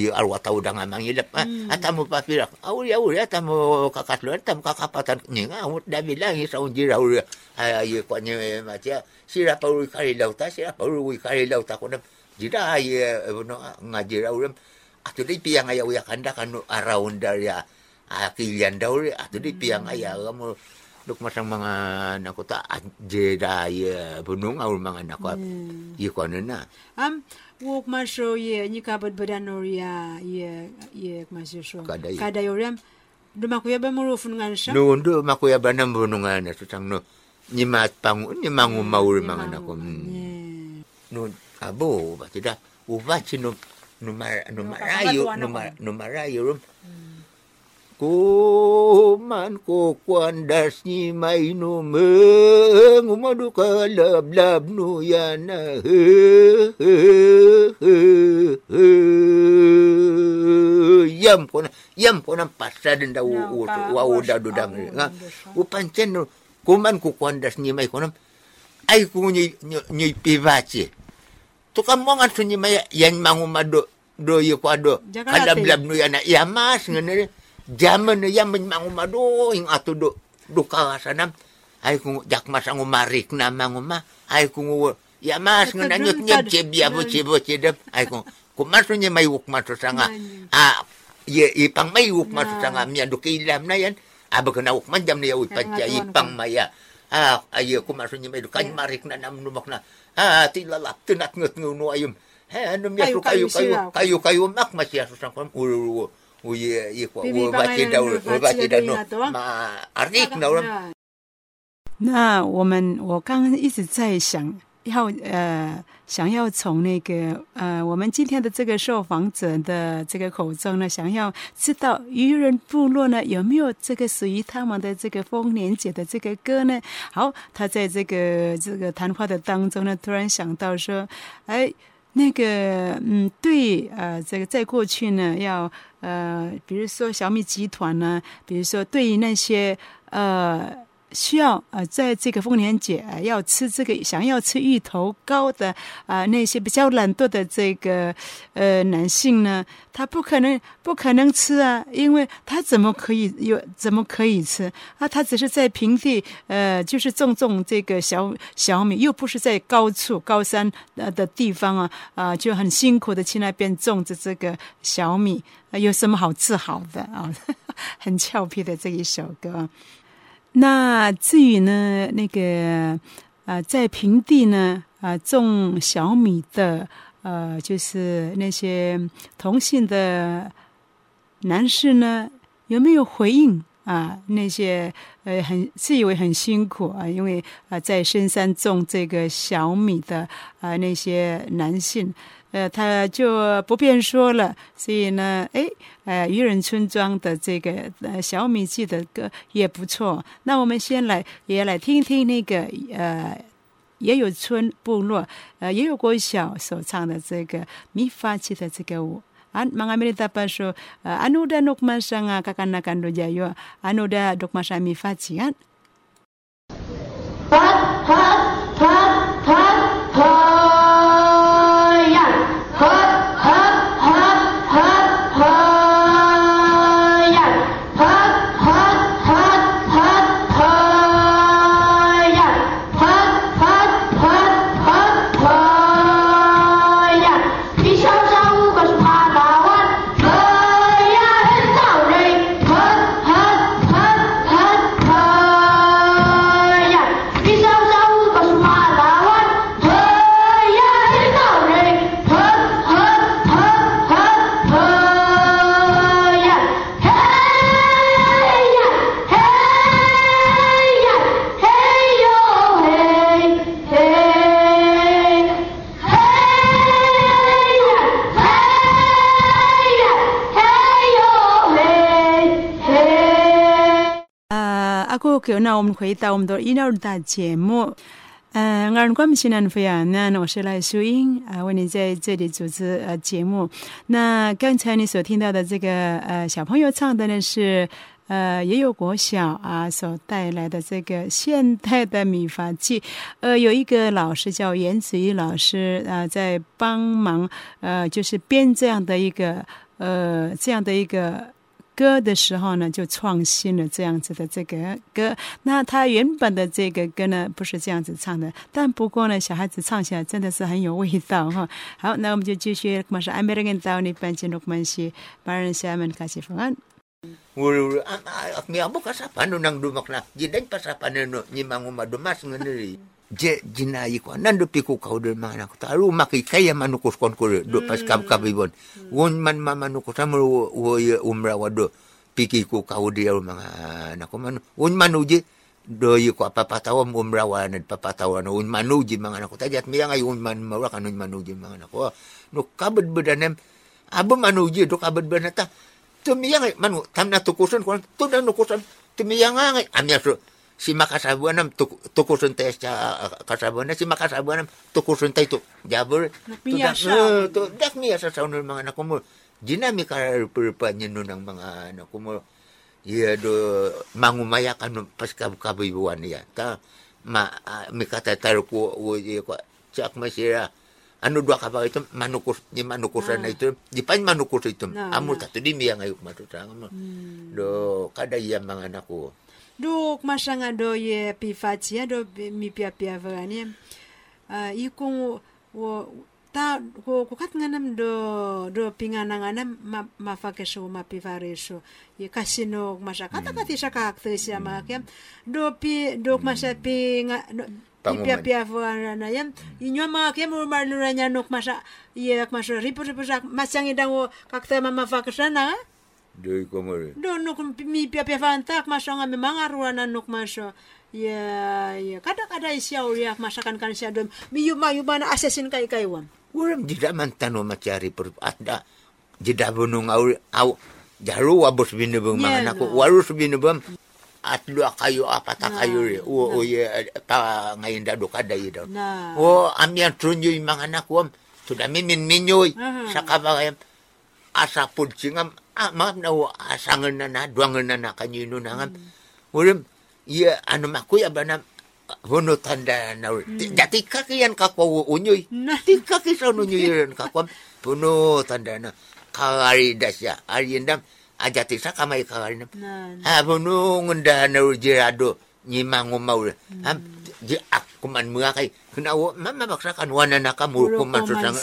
S2: yo aru atau dengan mangilap hmm. atamu papira auri auri atamu kakatlo atamu kakapatan ninga amut dami langi sa unjir auri ayi ko nye macia sira pauri kari lauta sira pauri kari lauta ko jira ayi no ngajir auri ato di piang aya uya kanda kanu araun dari akilian dauri ato di piang aya kamu. Duk masang mga nakuta jeda ya bunung aur mga nakot hmm. iko na
S1: um wok masho ye ni ka bad ya ye ye ma sho kada yoriam do makuya ba muro fun ngan sha?
S2: No do makuya ba na muro ngan na tutang no. Ni ma pang ni mangu mauri mangana ko mm. no abo ba tidak uva chino numar numarayo numar numarayo rum mm kuman ko kwandas ni may numeng umadu ka lab no yana yam ko na yam ko na pasa din daw wa uda dudang nga upancen no kuman ko kwandas ni may ko na ay ku ni ni pivachi to kam mo ngan sunyi maya yan mangumado do yo kwado
S1: Jangan
S2: kada
S1: ate.
S2: blab no yana ya mas ngene jaman ya men mangumado ing ato do do kawasanam ay ku jak mas ang umarik na manguma ay ku ya mas
S1: Ito
S2: ngana
S1: dun
S2: nyot nyot
S1: tad-
S2: chebia bo
S1: dun.
S2: chebo chedep ay ku kumaso niya may wuk maso sanga
S1: Nani.
S2: ah ye ipang may wuk maso
S1: Na.
S2: sanga miya do kilam na yan. Aba kana wuk man jam niya
S1: nga
S2: patya
S1: tuwan
S2: ipang maya. Ah ay kumaso niya may do kan
S1: Kaya-
S2: marik na nam numak na. Ah tilalap tinat ngut nguno ayum. He ano miya
S1: Kayo,
S2: so kayo
S1: kayo
S2: kayo
S1: siya.
S2: kayo kayo mak masya so sang kam uru uye no
S1: nga to, ah.
S2: ma arik na uram
S1: 那我们我刚刚一直在想要呃想要从那个呃我们今天的这个受访者的这个口中呢，想要知道渔人部落呢有没有这个属于他们的这个丰年节的这个歌呢？好，他在这个这个谈话的当中呢，突然想到说，哎。那个，嗯，对，呃，这个在过去呢，要呃，比如说小米集团呢，比如说对于那些呃需要呃在这个丰年节、呃、要吃这个想要吃芋头糕的啊、那些比较懒惰的这个呃男性呢，他不可能不可能吃啊，因为他怎么可以有怎么可以吃啊？他只是在平地呃就是种种这个小小米，又不是在高处高山呃的地方啊啊、就很辛苦的去那边种着这个小米，呃有什么好自豪的啊？很俏皮的这一首歌。那至于呢，那个呃，在平地呢，啊、种小米的，呃，就是那些同性的男士呢，有没有回应啊？那些呃，很自以为很辛苦啊，因为啊、在深山种这个小米的啊、那些男性。呃，他就不便说了，所以呢，哎，呃，渔人村庄的这个呃小米记的歌也不错。那我们先来也来听听那个呃也有村部落呃也有国小所唱的这个米发记的这个舞。An mga minita pa so uh, ano da nok masa nga kakanakan do jayo ano da dok masa mi faci kan
S3: พั
S1: 那我们回到我们的医疗大节目。呃，我们关心南非啊，那我是赖淑英啊，为你在这里主持呃节目。那刚才你所听到的这个呃小朋友唱的呢是呃也有国小啊所带来的这个现代的米发记，呃有一个老师叫严子怡老师啊、在帮忙呃就是编这样的一个呃这样的一个。歌的时候呢，就创新了这样子的这个歌。那他原本的这个歌呢，不是这样子唱的，但不过呢，小孩子唱起来真的是很有味道哈。好，那我们就继续，马上安排人到你班进入关系，把人下面开始方案。
S2: Uru ang ak mi amo kasapan no nang dumak na. Jidan pasapan no ni mangu madumas Je jinai ko nando piku kau de mana ko taru maki kaya manukos kon ko do pas kab kabibon. Won man mamanukos amro wo ye umra wado piki ko kau dia mga nako man. Won do ye ko papatawa umra wan papatawa no un manuji mga nako tajat mi ang ay un man mawra kanun manuji mga nako. No kabed bedanem. Abo manuji do kabed benata tumiyang manu tam na tukuson ko to na nukuson tumiyang ay amya so si makasabuan nam tuk- tukuson tayo sa kasabuan na si makasabuan nam tukuson tayo to
S1: Nagmiya
S2: to dak- eh, to dak miya sa sa ng mga anak mo dinami ka rupa niya nun ng mga anak mo iya do mangumaya ka no pas kabuibuan niya ta ma ah, mi kata taru ko wo ye ko cak masira anu dua kapal itu manukus ni manukusan itu di pan manukus itu.
S1: Nah,
S2: amu
S1: nah.
S2: tatu di mi yang ayu matu tang do kada iya mangan
S1: do ye pifatia do mi pia pia vani. Uh, ikung wo ta ko ko kat nganam do do pingana nganam ma ma fakesho ma pivaresho. Ye kasino masha kata kati shaka akte sia ma kem do pi do masha pi nga pia pia vana na yam inyo ma kem mo marluranya nok masha ye masha ripo ripo sak masang idang wo kakta ma ma fakeshana
S2: do ko mo
S1: do nuk mi pia pia fantak masonga memang aruana nuk maso ya ya kada kada isya uriak masakan kan siya dom mi yuma yuma na assassin kay kay wam.
S2: Uram jida man tano macari per ada jida bunung au au jaru wabos binubung
S1: Yeah,
S2: mangan aku warus binubung at dua kayu apa tak kayu re o o ye pa ngayon da do kada ye daw
S1: Nah.
S2: o amian trunyo mga anak sudah mimin minyoy sa kabagayam asa pud singam ah maaf na asangan na na duangan na na kanyino na ngam uram ye ano makuya ba na hono tanda na jati kakiyan ka ko unyoy
S1: Nah.
S2: tika kisa no nyoyan ka kwam puno tanda na kagari dasya ariendam ajati sa kamay kagari nam.
S1: Na
S2: ha puno ngunda na jirado nyimango maul am ji aku man mga kay kunawo mama baksa kan wana na kamur kuman susang.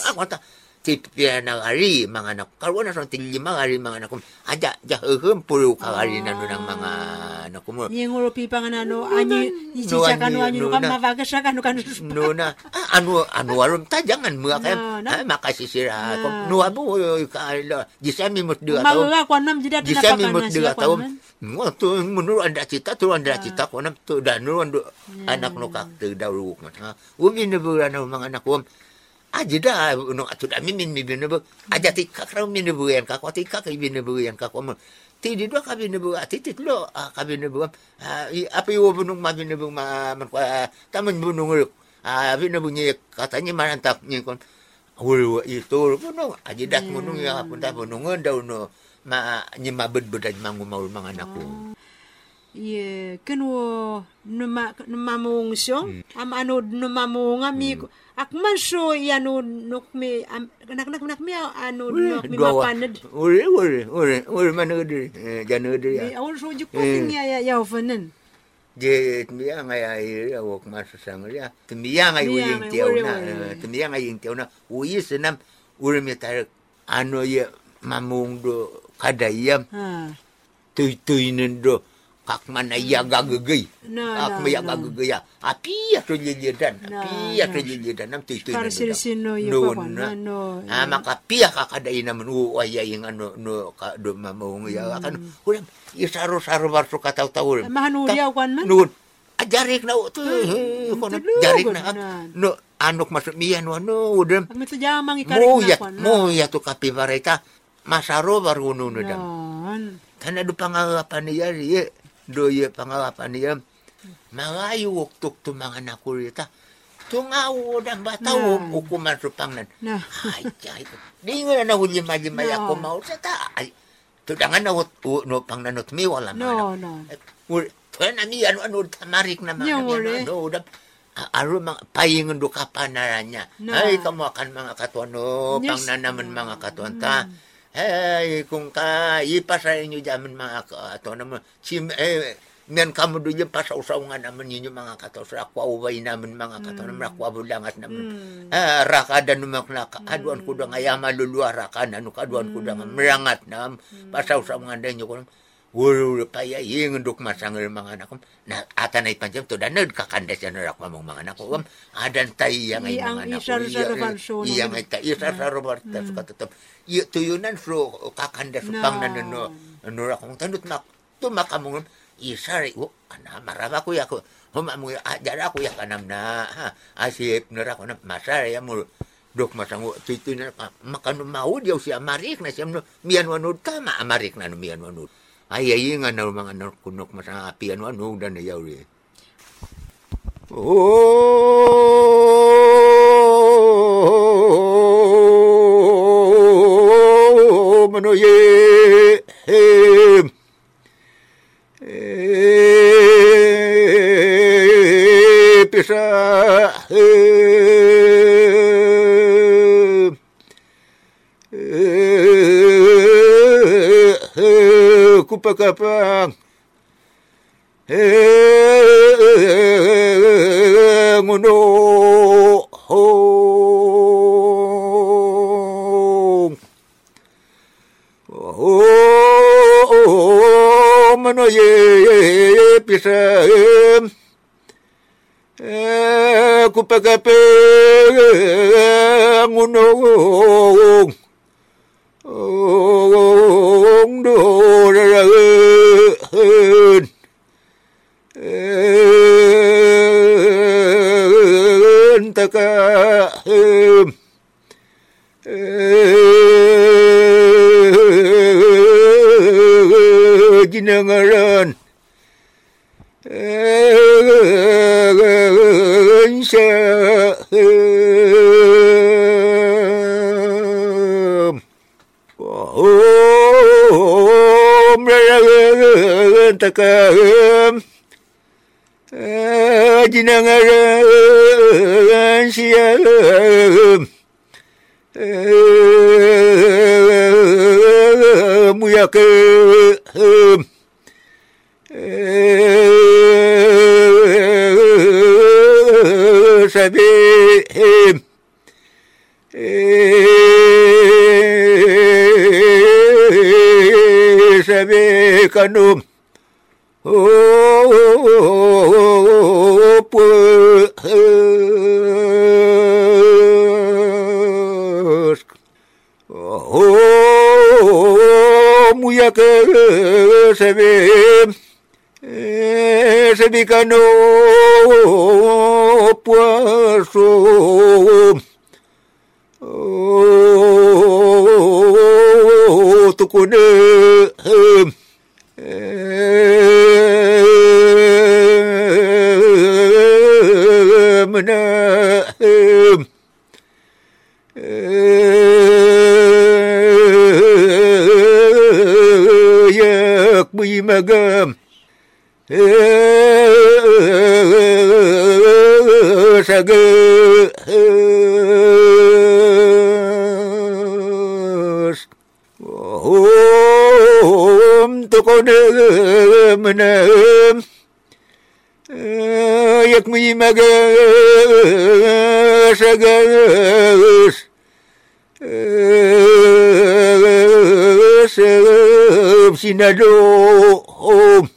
S2: Na ari mga anak karwa na son tilima ari mga anak ko. Aja ja hehum puro kagari na no ng mga anak ko mo.
S1: Ni ngoro pi panganano anyi ichicha kanu anyi
S2: no,
S1: kan
S2: na.
S1: mavaga sa kanu kan
S2: no na ah, anu anu arum ta jangan mga kay
S1: No, no.
S2: ah, makasisira
S1: No.
S2: ko no abu ka la jisami mo dua tao
S1: magaga kwan nam jidat na pakan
S2: dua
S1: siya
S2: tao mo to munur anda cita tu anda cita ko nam. To dan nu ando anak no kak te daru ko ha umi ne mga anak ko aja da no atu da mimin mi bine bu aja ti kak ra mi ne bu yan kak ti kak bine bu yan kak mo ti di kabine bu ati ti lo kabine bu apa yo bunung ma bine bu ma man ko tamen bunung ru ah bu nye katanya manantap nye kon. Ulu itu puno aja dak munung ya punta punungan daw no ma nyimabed bedan mangu maul mga anak ko.
S1: ye ken wo numa numa mong syong am ano numa mong ami ak man so yano nok me nak nak nak me ano nok me mapanad.
S2: Uri uri uri uri man uri eh, jano uri
S1: ya awon so ji ko ya ya ya fanan
S2: je tmiya nga ya ya wok ma so sang ya. Tmiya nga
S1: yu
S2: yin
S1: teo
S2: na tmiya nga yin teo na. Uri senam uri me tar ano ye mamung do kadayam
S1: tui
S2: tui nen do kak mana ya gagagay.
S1: Na,
S2: Ak
S1: na,
S2: maya
S1: na.
S2: gagagay ya. Api ya jejedan.
S1: Na,
S2: Api ya to
S1: na.
S2: jejedan nam nendo.
S1: sino yo
S2: No,
S1: ko
S2: na.
S1: no.
S2: Ah, makapiya ka kada naman uaya yung ano no ka do mamong ya kan. Ulam isaro saro barso ka taw taw.
S1: Mahanuri ako man.
S2: Noon. Ajarik na to. Ko na
S1: tulog,
S2: jarik na. No anok masuk miyan no no udem.
S1: Ang mito jamang ikarik na
S2: ya
S1: ko
S2: mo ya to kapibareta. Masaro baru no no dam.
S1: Don.
S2: Kana do pangalapan niya ye. Do ye pangalapan niya. Malayo waktu to mga nakurita. Tungaw dan bataw
S1: Na.
S2: ukuman supangnan.
S1: Na.
S2: Ay, ay. Di nga na huli magi may
S1: No.
S2: ako mau sa ta. Ay, tudangan na ut no pang nanot mi wala
S1: No, no.
S2: Tuan na mi ano ano tamarik na mga
S1: Yung uli.
S2: ano udap. Aro mga payingon do kapanaranya.
S1: No.
S2: Ay, kamu akan mga katuan no,
S1: Yes.
S2: pang nanaman mga katuan ta. Hey, kung ka ipasayin nyo jaman mga katuan naman. Sim, eh, Ngan kamu doon pasaw-saw nga naman yung mga kataw sa akwa uway naman mga kataw naman akwa bulangat naman. Ah, rakada naman na aduan ko da nga yama lulua rakana no kaduan ko da nga merangat na pasaw-saw nga danyo ko. Wuro pa ya yung duk masangal mga anak ko. Na ata na ipanjam to danad kakanda siya na rakwa mong mga anak ko. Adan tayo yang ay mga anak ko.
S1: no?
S2: Iyang ay tayo isar-sarabar ta sa katatap. Iya tuyunan so kakanda so pang
S1: No.
S2: nanano. Ano rakong tanut mak tumakamong isari wo ana maraba ko yako homa mo ajara ko ya kanam na ha asip nara ko na masara ya mo dok masango titu na makano mau dia si amarik na siya no mian wanud tama amarik na no mian wanud Ay, ay, nga na mga norkunok masapi. Ano, ano, dan na yaw rin. Oh, manoye. Eh, eh, pisa. Eh, kupakapang ngono hong oh mano ye pisa kupakapang ngono hong ông đồ ra hơn hơn ta ca hơn chỉ nâng lên hơn sợ hơn Takam Jinangaran Siam Muyakam Sabim sabe Pues, oh, pues, que se ve, se ve pues, oh, oh, oh, tu Sinaloa.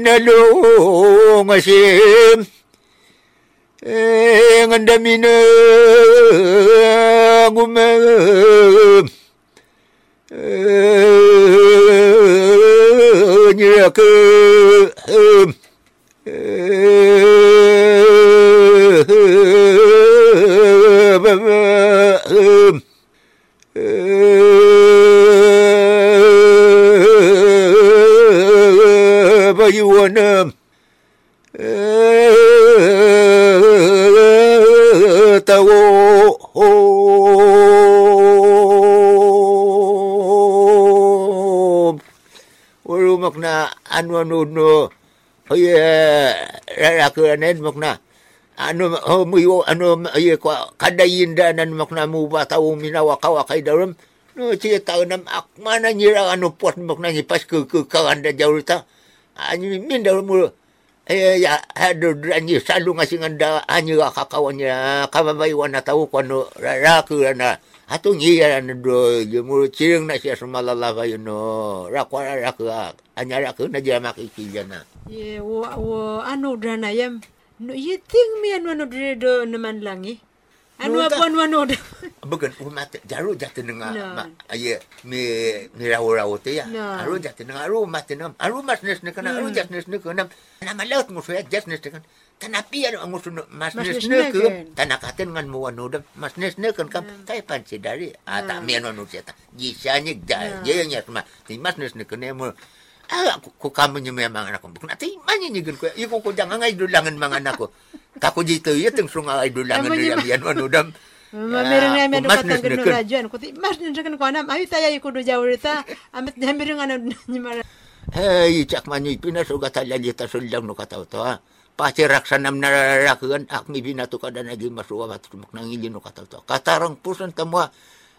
S2: እንደሚነሉሲ እንደሚነጉም ኝረክብ keranen makna anu homuyo anu ye kwa kadayinda nan makna mu batau minawa kawa kai darum. No ci tau nam akmana nyira anu pot makna ni pas ke ke karanda jaurita anyu min darum mu eh ya hadu anyu salu ngasingan da anyu kakawanya kamabay wana tau kono ra ra kurana Atu ngiya na do jemur cireng na siya sumalala kayo no rakwa rakwa anyara ko na diya makikilya na.
S1: Ye wo wo ano drana yam no ye ting mi ano ano dre do naman lang eh. Anu apa anu anu dah.
S2: Bukan umat jaru jatuh dengan
S1: No.
S2: aye mi mi rawo rawo tu ya. Aru jatuh dengan aru umat dengan aru mas nes dengan aru jas nes dengan nama laut musuh ya jas nes dengan tanapi ya musuh mas
S1: Mas
S2: nes
S1: nes
S2: dengan
S1: neken.
S2: tanakaten dengan muanu dam mas nes dengan kam kai panci dari ah tak mi anu sia ta jisanya ja je nya cuma ti mas nes dengan emu Ah, ku, ku kamu nyu memang anak ko. Kuna ti manya nyu gen ko. Iko ko jangan ngai dulangan anak ko. Tako jitu ya teng sunga ai dulangan dia yan anu dam.
S1: Ma meron gano
S2: neken.
S1: rajuan. Kuti mas ninjakan ko anam. Ayo tayo ikudo jawrita. Amit nyambirin nga na nyimara.
S2: Hei, cak manyu pinasuga talali ta sulang no kataw to ha. Pati raksanam nararakan ak mi binatu kada nagi masuwa bat tumak nang ili no kataw to. Katarang pusan tamwa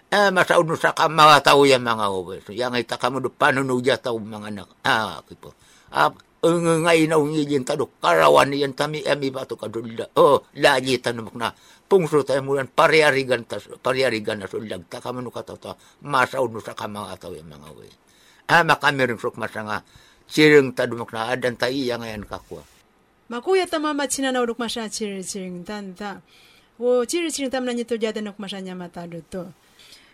S2: eh masa unu sa kama tau ya mga obe. So yang ita kamu depan nu ja tau mga. Ah, kipo. Ap ngai na ungi jin tado karawan yan tami emi batu kadulda. Oh, laji tanumak na. Pungso tayo mulan pariarigan tas pariarigan na sulag ta kamu no kataw to. Masa unu sa kama tau ya mga obe. Ah, makamiring sok masanga. Sireng tadumak na adan tayo yang ngayon kakwa.
S1: Makuya tama machina na uduk masya chiri chiring tanta. Wo chiri chiring tam na nyito jada nuk masya nyamata to.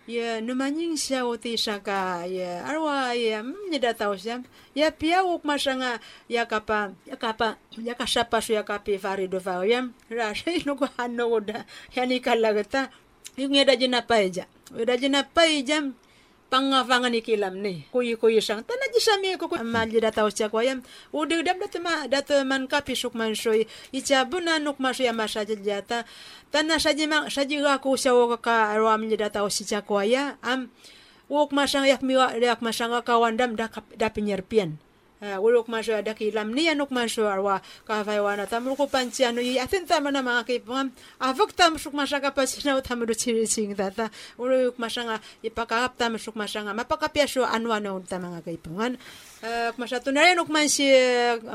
S1: Ya numanying siya uti saka ya arwa ya mnyeda tau siya. Ya pia uk masya nga ya kapa ya kapa ya kasapa su ya kapi fari do fa ya rasha ino ko hanno uda ya ni kalagata. Yung ngeda jina paeja. Uda jina paeja pangavangan ikilam ni kuyi kuyi sang tana ji sami ko ko malji data usya ko yam ude dam data ma data man kapi suk man icha buna nuk ma shoy ma shaji jata tana shaji ma shaji ga ko sya wo ka ram ji data usya ko ya am wok ma sang yak mi wa yak ma sang ka wandam da da Ulok masyo ada kilam ni anok masyo arwa. Kafay wana tamro ko panci ano i atin tama na mga kipangam avok tam suk masya ka pasina tam do chiri ching tata ulok masya nga ipakakap tam suk masya nga mapakapyasyo ano ano tam mga kaipangan uh, masya tunari anok man si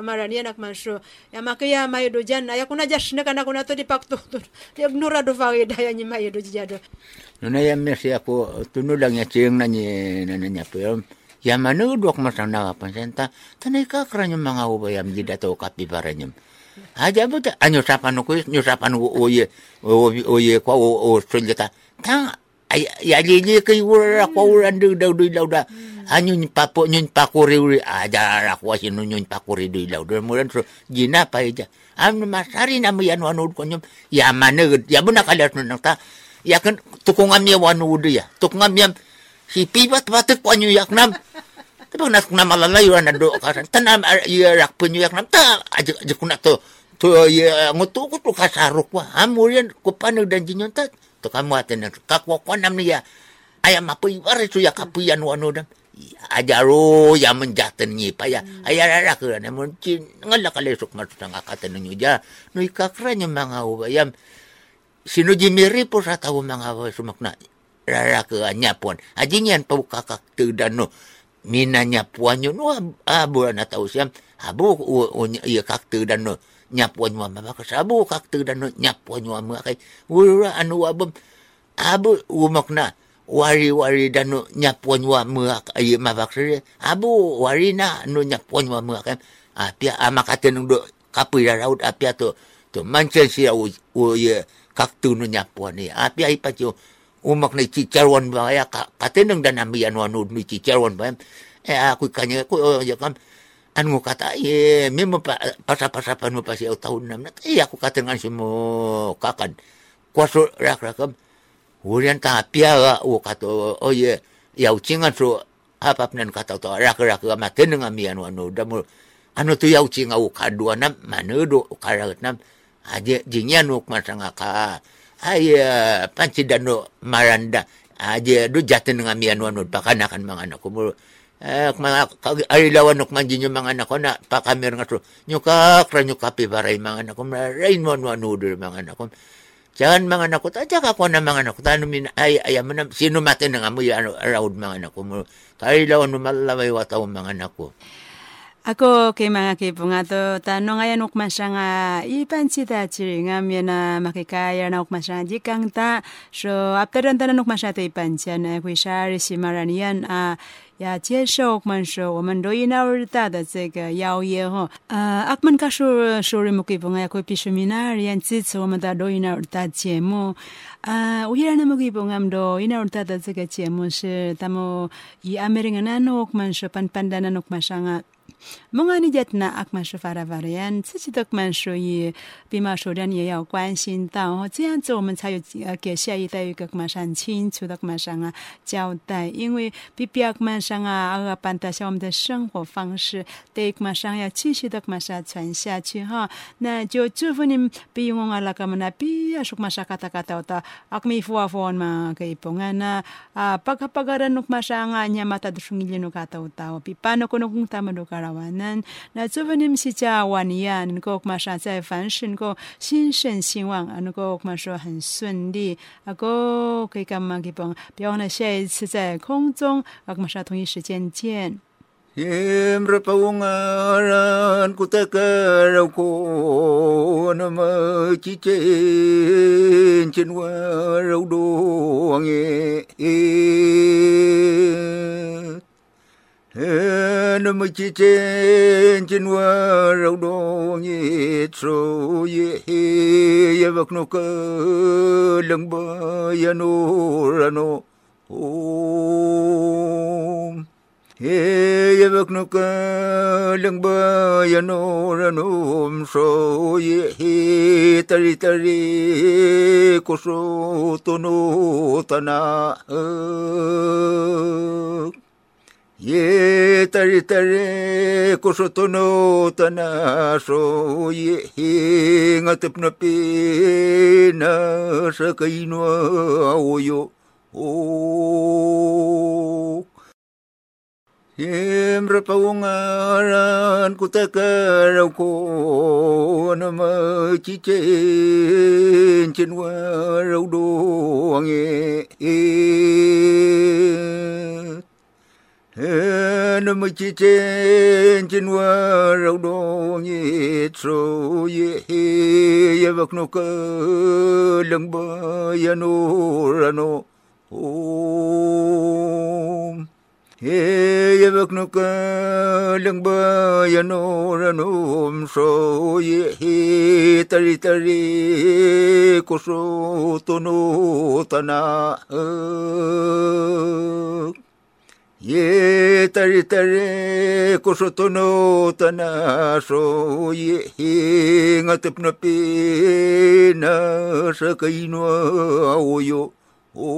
S1: marani anak masyo ya makaya mayo do jan aya kuna jas na kana kuna to di pakto di ignora do fagi daya ni mayo do jado
S2: Nuna yang mesi aku tunulang ya cing nanya nanya film. Ya mana dua masang na apa senta. Tanai ka keranya mga ubay am jida tau kapi paranyam. Aja anyo sapan ko nyo sapan ko oye oye ko o o suljata. Ta ya ji kai wura ko wura ndu dau du lau da. Anyo ni papo nyo pakuri uri aja ra ko si nyo pakuri du lau. Da muran so jina pa ija. Am masari na mi anu anu ko nyom. Ya mana ya buna kalas nang ta. Ya kan tukungam ya wanu udu ya. Tukungam ya si pibat batuk wanyu yak nam. Tapi nak kuna malalayo na do kasan. Tanam ya rak punyu yak nam ta aja aja kuna to. To ya ngutu ko to kasaruk wa. Amurian ko panu dan jinyon ta. To kamu aten kakwa ko nam ni ya. Ayam apa ibare tu ya kapuyan wanu dam. Ajaro ya menjaten ni pa ya. Ayara ra ke na mun cin ngala kalesok masuk sang akatan nyu ja. No ikakranya mga ubayam. Sino jimiri po sa sumakna. rara ke anya puan. Ajinya ni pau kakak tu dan no. Puan no abu lah na tau siam. Abu o ye ya, kak tu dan no. Nya puan nyu ma bakas kak tu dan no nya puan. Wura anu abu abu umakna. Wari-wari dan no nya puan nyu ma ye. Abu wari na no nya puan nyu ma. Api ama kata ah, nung ah, do kapi ra raut ah, api tu tu mancen si ya, u ye kak tu no nya ni. Api ai pacu. Umak na chicharwan ba kaya ka, katinang dan ambian wanud mi chicharwan ba eh aku kanya ko ya kam anu kata eh memo pa pasa-pasapan mo pa siya tahun nam na eh aku katingan si mo kakan kwaso rak rakam hurian ta pia ga o kato oh ye ya ucingan so apa nan kata to rak rak ga matinang ambian wanud damo anu tu ya ucinga u kadua nam manudo karagat nam aja jinyan uk masanga ka ay panci dano maranda. Aja do jaten nga mian wanod pakanakan mga anak ko. Mo eh mga ay lawan nok man jinyo mga anak ko na pakamer nga so nyuka kra nyuka pi baray mga anak ko. Rain mo wanod mga anak ko. Jangan mga anak ko, tadya ka ko na mga anak ko, tano min, ay, ay, man, sino matin nga mo, ano, around mga anak ko. Mo, kaya lawan mo malalaway wataw mga anak ko.
S1: Ako kay mga kipo nga to, tanong ngayon ukman siya nga, ipan si ta chiri nga miya na makikaya na ukman siya jikang ta. So, after ang tanong ukman siya to ipan siya na kuy siya si maranian, ah, 要接受我们说我们罗伊纳尔达的这个邀约哈。呃，阿门卡说说人们可以帮呀，可以必须米那人支持我们的罗伊纳尔达节目。啊，我依然那么可以帮俺们罗伊纳尔达的这个节目是，他们以阿美人那诺我们说pan 蒙安尼吉那阿曼舒法拉瓦里，自己都蛮属于，比马手的也要关心到哦，这样子我们才有呃给下一代一个蛮上清楚的蛮上啊交代，因为比比阿曼上啊阿尔班达像我们的生活方式，对蛮上要继续的蛮上传下去哈，那就祝福你们比我阿拉格们那比阿说蛮上嘎达嘎达的阿米夫阿夫嘛可以平安呐啊巴卡巴卡的努蛮上啊尼亚马达的顺利努嘎达的比巴诺诺努努达么努。kaipungan na ah, pagkapagaran nuk masanga nya mata dusungilin nuk kata utaw pipano ko nuk tama do karawanan na祝福你们是家晚呀，能够马上在凡事能够心生希望啊，能够马上很顺利啊，个可以干嘛给帮，别忘了下一次在空中啊，马上同一时间见。
S2: Siyempre paungaran ko takaraw ko na machichen nam chi chen chen wa rau do ni tro ye ye vak no ka lang ba ya no ra no om ye ye vak no ka lang ba ya no ra no om so ye he tari tari ko so to no ta na ye tari tari kusho tono tana sho ye he nga tepna pe na shaka inwa oyo o. Him rapa ungaran kutakara ko nama chichen chenwa raudo ange nó mới chỉ trên trên hoa rau đô nhị trô yê yê vật nó cơ lưng bơ yê nô ra nô ôm yê vật nó cơ lưng bơ yê nô ra nô ôm trô yê tari tari cô trô tô nô ta na ơ ye tare tare kusotono tanaso ye he ngatapna pe na sakainwa aoyo o